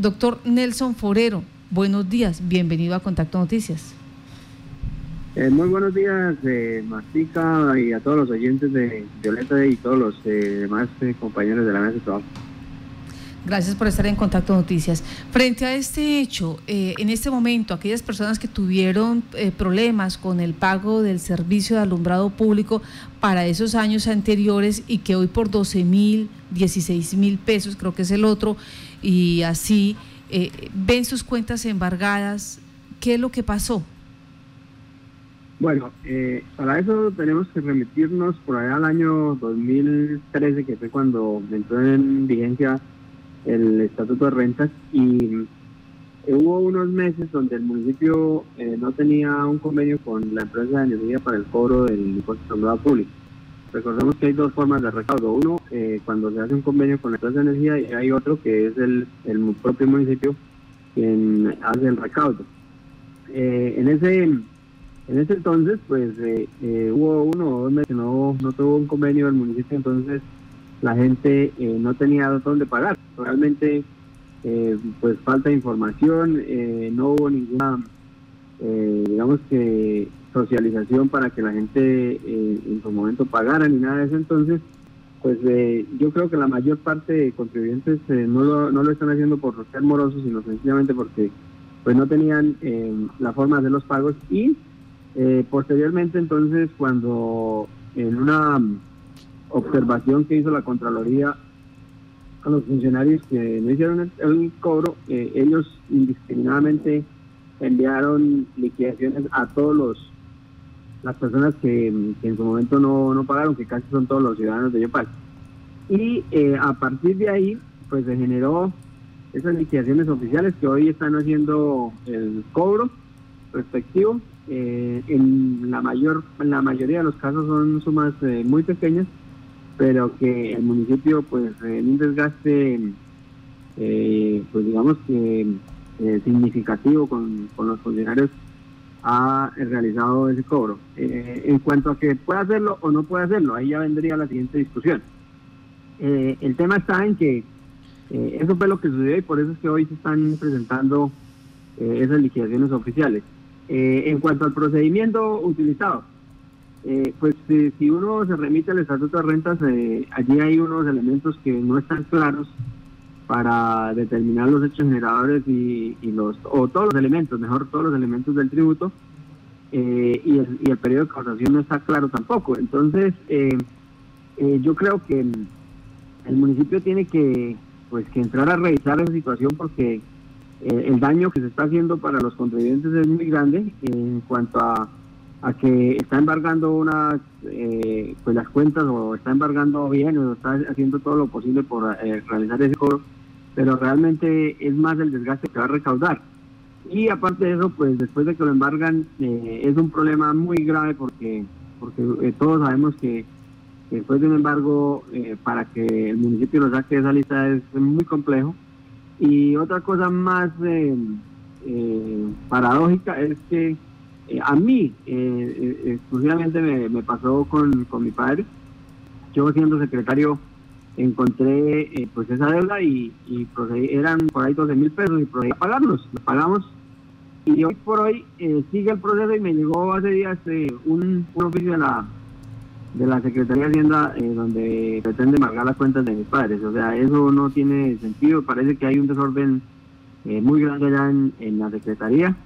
Doctor Nelson Forero, buenos días, bienvenido a Contacto Noticias. Eh, muy buenos días, eh, Mastica, y a todos los oyentes de Violeta y todos los eh, demás eh, compañeros de la mesa de trabajo. Gracias por estar en Contacto Noticias. Frente a este hecho, en este momento, aquellas personas que tuvieron problemas con el pago del servicio de alumbrado público para esos años anteriores y que hoy por 12 mil, 16 mil pesos, creo que es el otro, y así ven sus cuentas embargadas, ¿qué es lo que pasó? Bueno, eh, para eso tenemos que remitirnos por allá al año 2013, que fue cuando entró en vigencia el Estatuto de Rentas y hubo unos meses donde el municipio eh, no tenía un convenio con la empresa de energía para el cobro del impuesto de público. Recordemos que hay dos formas de recaudo. Uno, eh, cuando se hace un convenio con la empresa de energía y hay otro que es el, el propio municipio quien hace el recaudo. en ese en ese entonces, pues eh, eh, hubo uno o dos meses que no, no tuvo un convenio del municipio, entonces la gente eh, no tenía dónde pagar. Realmente, pues falta información, no hubo ninguna, digamos que, socialización para que la gente en su momento pagara ni nada de eso. Entonces, pues yo creo que la mayor parte de contribuyentes no, lo, no lo están haciendo por ser morosos, sino sencillamente porque pues no tenían la forma de los pagos y eh, posteriormente, entonces, cuando en una observación que hizo la Contraloría a los funcionarios que no hicieron el, cobro, eh, ellos indiscriminadamente enviaron liquidaciones a todos los las personas que, en su momento no, no, pagaron, que casi son todos los ciudadanos de Yopal. Y eh, a partir de ahí, pues se generó esas liquidaciones oficiales que hoy están haciendo el cobro respectivo eh, en la mayor en la mayoría de los casos son sumas muy pequeñas pero que el municipio pues en un desgaste eh, pues digamos que significativo con, los funcionarios ha realizado ese cobro. En cuanto a que pueda hacerlo o no puede hacerlo ahí ya vendría la siguiente discusión. El tema está en que eso fue lo que sucedió y por eso es que hoy se están presentando esas liquidaciones oficiales. Eh, en cuanto al procedimiento utilizado, eh, pues eh, si uno se remite al Estatuto de Rentas, allí hay unos elementos que no están claros para determinar los hechos generadores y, los o todos los elementos, mejor todos los elementos del tributo, y el, y, el, periodo de causación no está claro tampoco. Entonces, yo creo que el municipio tiene que pues que entrar a revisar esa situación porque eh, el daño que se está haciendo para los contribuyentes es muy grande en cuanto a, que está embargando una, eh, pues las cuentas o está embargando bien o está haciendo todo lo posible por eh, realizar ese cobro, pero realmente es más el desgaste que va a recaudar. Y aparte de eso, pues después de que lo embargan, es un problema muy grave porque, porque todos sabemos que después de un embargo, para que el municipio lo saque de esa lista es muy complejo y otra cosa más eh, eh, paradójica es que eh, a mí, exclusivamente me, pasó con, mi padre. Yo siendo secretario encontré pues esa deuda y, eran por ahí 12 mil pesos y procedí a pagarlos. Los pagamos y hoy por hoy sigue el proceso y me llegó hace días un, un oficio de la de la Secretaría de Hacienda eh, donde pretende marcar las cuentas de mis padres. O sea, eso no tiene sentido. Parece que hay un desorden eh, muy grande allá en, la Secretaría.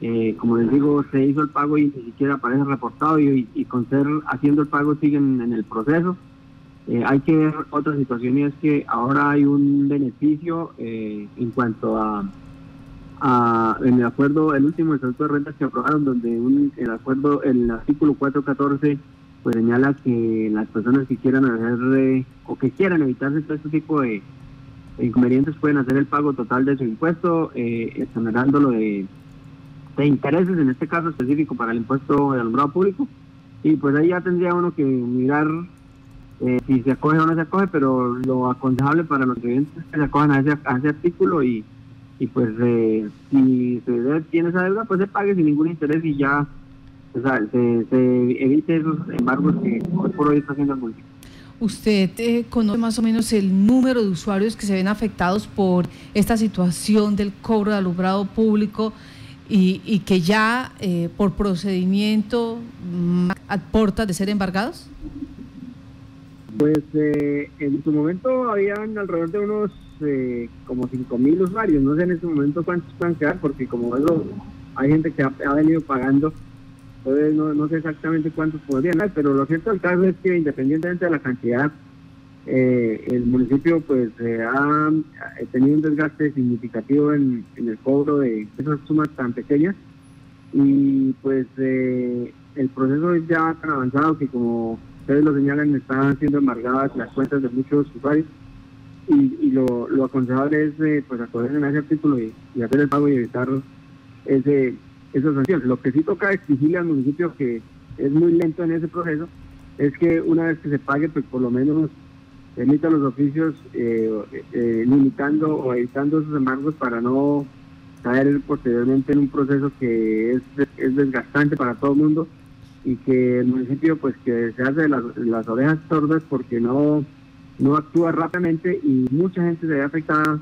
Eh, como les digo, se hizo el pago y ni siquiera aparece reportado y, con ser haciendo el pago siguen en el proceso. hay que ver otra situación y es que ahora hay un beneficio en cuanto a, en el acuerdo, el último estatuto de rentas que aprobaron, donde un, el acuerdo, el artículo 414 pues señala que las personas que quieran hacer o que quieran evitarse todo este tipo de, inconvenientes pueden hacer el pago total de su impuesto, eh, exonerándolo de, de intereses, en este caso específico para el impuesto de alumbrado público. Y pues ahí ya tendría uno que mirar eh, si se acoge o no se acoge, pero lo aconsejable para los clientes es que se acojan a ese, artículo y, y pues eh, si se tiene esa deuda, pues se pague sin ningún interés y ya o sea, se, evite esos embargos que hoy por hoy está haciendo el municipio. ¿Usted eh, conoce más o menos el número de usuarios que se ven afectados por esta situación del cobro de alumbrado público y, que ya eh, por procedimiento mm, aporta de ser embargados? Pues eh, en su momento habían alrededor de unos como 5.000 usuarios. No sé en este momento cuántos puedan quedar porque como hay gente que ha venido pagando entonces no, sé exactamente cuántos podrían haber, pero lo cierto del caso es que independientemente de la cantidad, eh, el municipio pues eh, ha tenido un desgaste significativo en, el cobro de esas sumas tan pequeñas y pues eh, el proceso es ya tan avanzado que como ustedes lo señalan están siendo embargadas las cuentas de muchos usuarios y, lo, lo, aconsejable es pues acogerse en ese artículo y, y hacer el pago y evitar ese esas sanciones. Lo que sí toca exigirle al municipio que es muy lento en ese proceso es que una vez que se pague, pues por lo menos emita los oficios eh, eh, limitando o evitando esos embargos para no caer posteriormente en un proceso que es, es desgastante para todo el mundo y que el municipio pues que se hace las, las orejas sordas porque no, no actúa rápidamente y mucha gente se ve afectada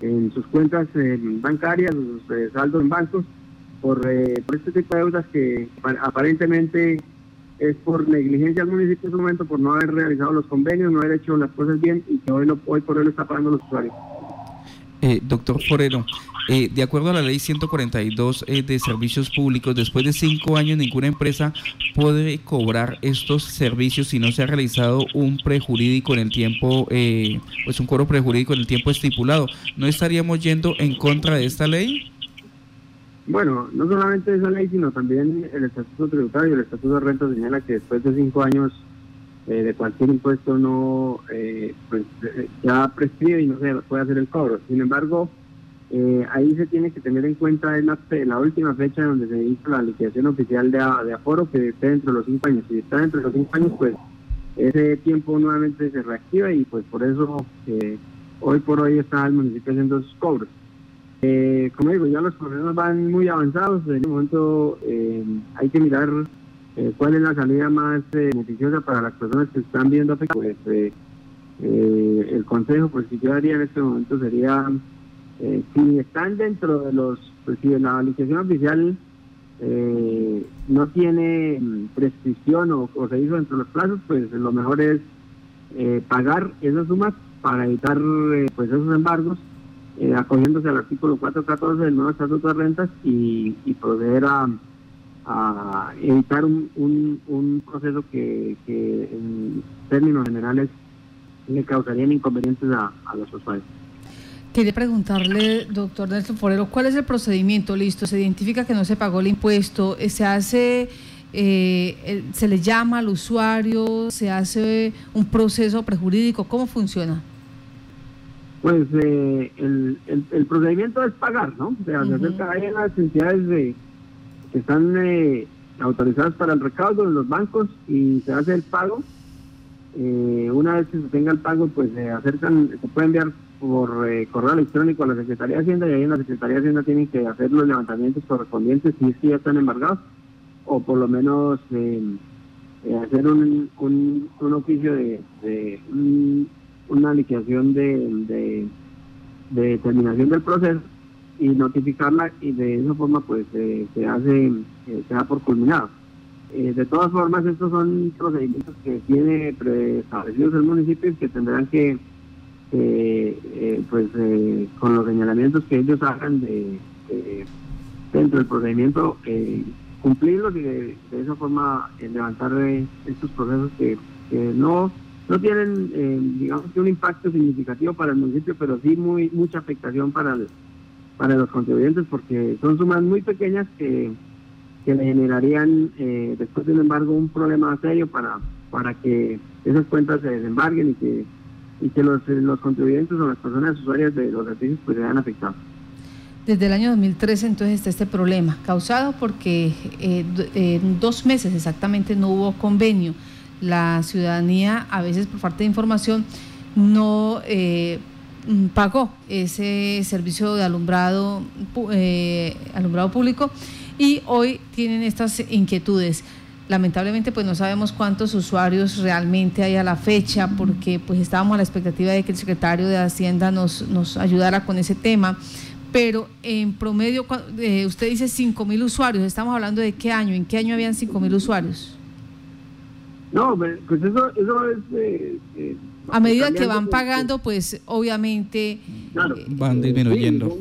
en sus cuentas bancarias, sus eh, saldos en bancos eh, por, este tipo de deudas que aparentemente es por negligencia del municipio en su momento, por no haber realizado los convenios, no haber hecho las cosas bien y que hoy, hoy por hoy lo está pagando los usuarios. Eh, doctor Forero, eh, de acuerdo a la ley 142 de servicios públicos, después de cinco años ninguna empresa puede cobrar estos servicios si no se ha realizado un prejurídico en el tiempo, pues un cobro prejurídico en el tiempo estipulado. ¿No estaríamos yendo en contra de esta ley? Bueno, no solamente esa ley, sino también el Estatuto Tributario, el Estatuto de Renta señala que después de cinco años eh, de cualquier impuesto no eh, pues, eh, ya prescribe y no se puede hacer el cobro. Sin embargo, ahí se tiene que tener en cuenta la, la última fecha donde se hizo la liquidación oficial de, de aforo, que esté dentro de los cinco años. Si está dentro de los cinco años, pues ese tiempo nuevamente se reactiva y pues por eso hoy por hoy está el municipio haciendo sus cobros. Eh, como digo, ya los procesos van muy avanzados. En este momento eh, hay que mirar eh, cuál es la salida más beneficiosa para las personas que están viendo afectadas. Pues, el consejo, pues si yo haría en este momento sería, si están dentro de los, pues si la licitación oficial no tiene mm, prescripción o, o, se hizo dentro de los plazos, pues lo mejor es pagar esas sumas para evitar pues esos embargos eh, acogiéndose al artículo 414 del nuevo Estatuto de Rentas y, proceder a, evitar un, proceso que, en términos generales le causarían inconvenientes a, los usuarios. Quería preguntarle, doctor Nelson Forero, ¿cuál es el procedimiento? Listo, se identifica que no se pagó el impuesto, eh, se hace, eh, se le llama al usuario, se hace un proceso prejurídico, ¿cómo funciona? Pues eh, el, el, procedimiento es pagar, ¿no? O sea, se acerca a las entidades de, que están eh, autorizadas para el recaudo en los bancos y se hace el pago. Eh, una vez que se tenga el pago, pues se acercan, se puede enviar por correo electrónico a la Secretaría de Hacienda y ahí en la Secretaría de Hacienda tienen que hacer los levantamientos correspondientes si es que ya están embargados o por lo menos hacer un, un, un oficio de, de una liquidación de, de, terminación del proceso y notificarla y de esa forma pues se hace, eh, se da por culminado. Eh, de todas formas, estos son procedimientos que tiene preestablecidos el municipio y que tendrán que, eh, pues con los señalamientos que ellos hagan de, dentro del procedimiento, cumplirlos y de, esa forma levantar estos procesos que no no tienen, eh, digamos que un impacto significativo para el municipio, pero sí muy mucha afectación para, para los contribuyentes porque son sumas muy pequeñas que, que le generarían eh, después del embargo un problema serio para, para que esas cuentas se desembarguen y que, y que los, los contribuyentes o las personas usuarias de los servicios pues sean afectados. Desde el año 2013 entonces está este problema, causado porque eh, en dos meses exactamente no hubo convenio la ciudadanía, a veces por falta de información, no eh, pagó ese servicio de alumbrado, eh, alumbrado público y hoy tienen estas inquietudes. Lamentablemente pues no sabemos cuántos usuarios realmente hay a la fecha porque pues estábamos a la expectativa de que el secretario de Hacienda nos, nos ayudara con ese tema, pero en promedio eh, usted dice 5 mil usuarios, estamos hablando de qué año, ¿en qué año habían 5 mil usuarios? No, pues eso, eso es... Eh, eh, a medida que van pagando, pues obviamente van disminuyendo.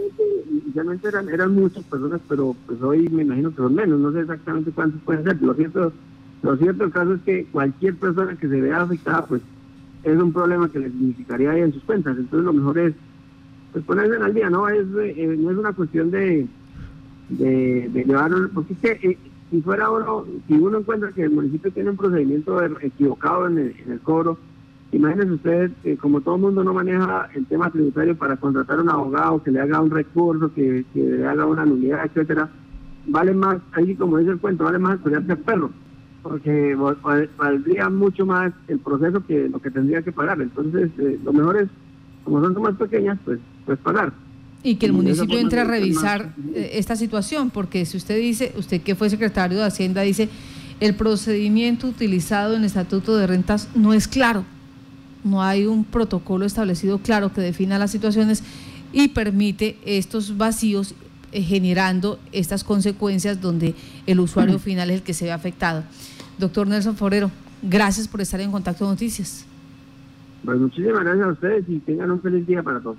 Inicialmente eran, eran muchas personas, pero pues hoy me imagino que son menos, no sé exactamente cuántos pueden ser. Lo cierto, lo cierto el caso es que cualquier persona que se vea afectada, pues es un problema que le significaría ahí en sus cuentas. Entonces lo mejor es pues ponerse al día, no es, eh, no es una cuestión de, de, de llevarlo, porque es que eh, si fuera uno, si uno encuentra que el municipio tiene un procedimiento equivocado en el, en el cobro, Imagínense ustedes, como todo el mundo no maneja el tema tributario para contratar a un abogado que le haga un recurso, que, le haga una nulidad, etcétera, vale más, ahí como dice el cuento, vale más estudiar que perro, porque valdría mucho más el proceso que lo que tendría que pagar. Entonces, eh, lo mejor es, como son más pequeñas, pues, pues pagar. Y que el municipio entre a revisar eh, esta situación, porque si usted dice, usted que fue secretario de Hacienda, dice, el procedimiento utilizado en el Estatuto de Rentas no es claro no hay un protocolo establecido claro que defina las situaciones y permite estos vacíos eh, generando estas consecuencias donde el usuario final es el que se ve afectado. Doctor Nelson Forero, gracias por estar en Contacto Noticias. Pues muchísimas gracias a ustedes y tengan un feliz día para todos.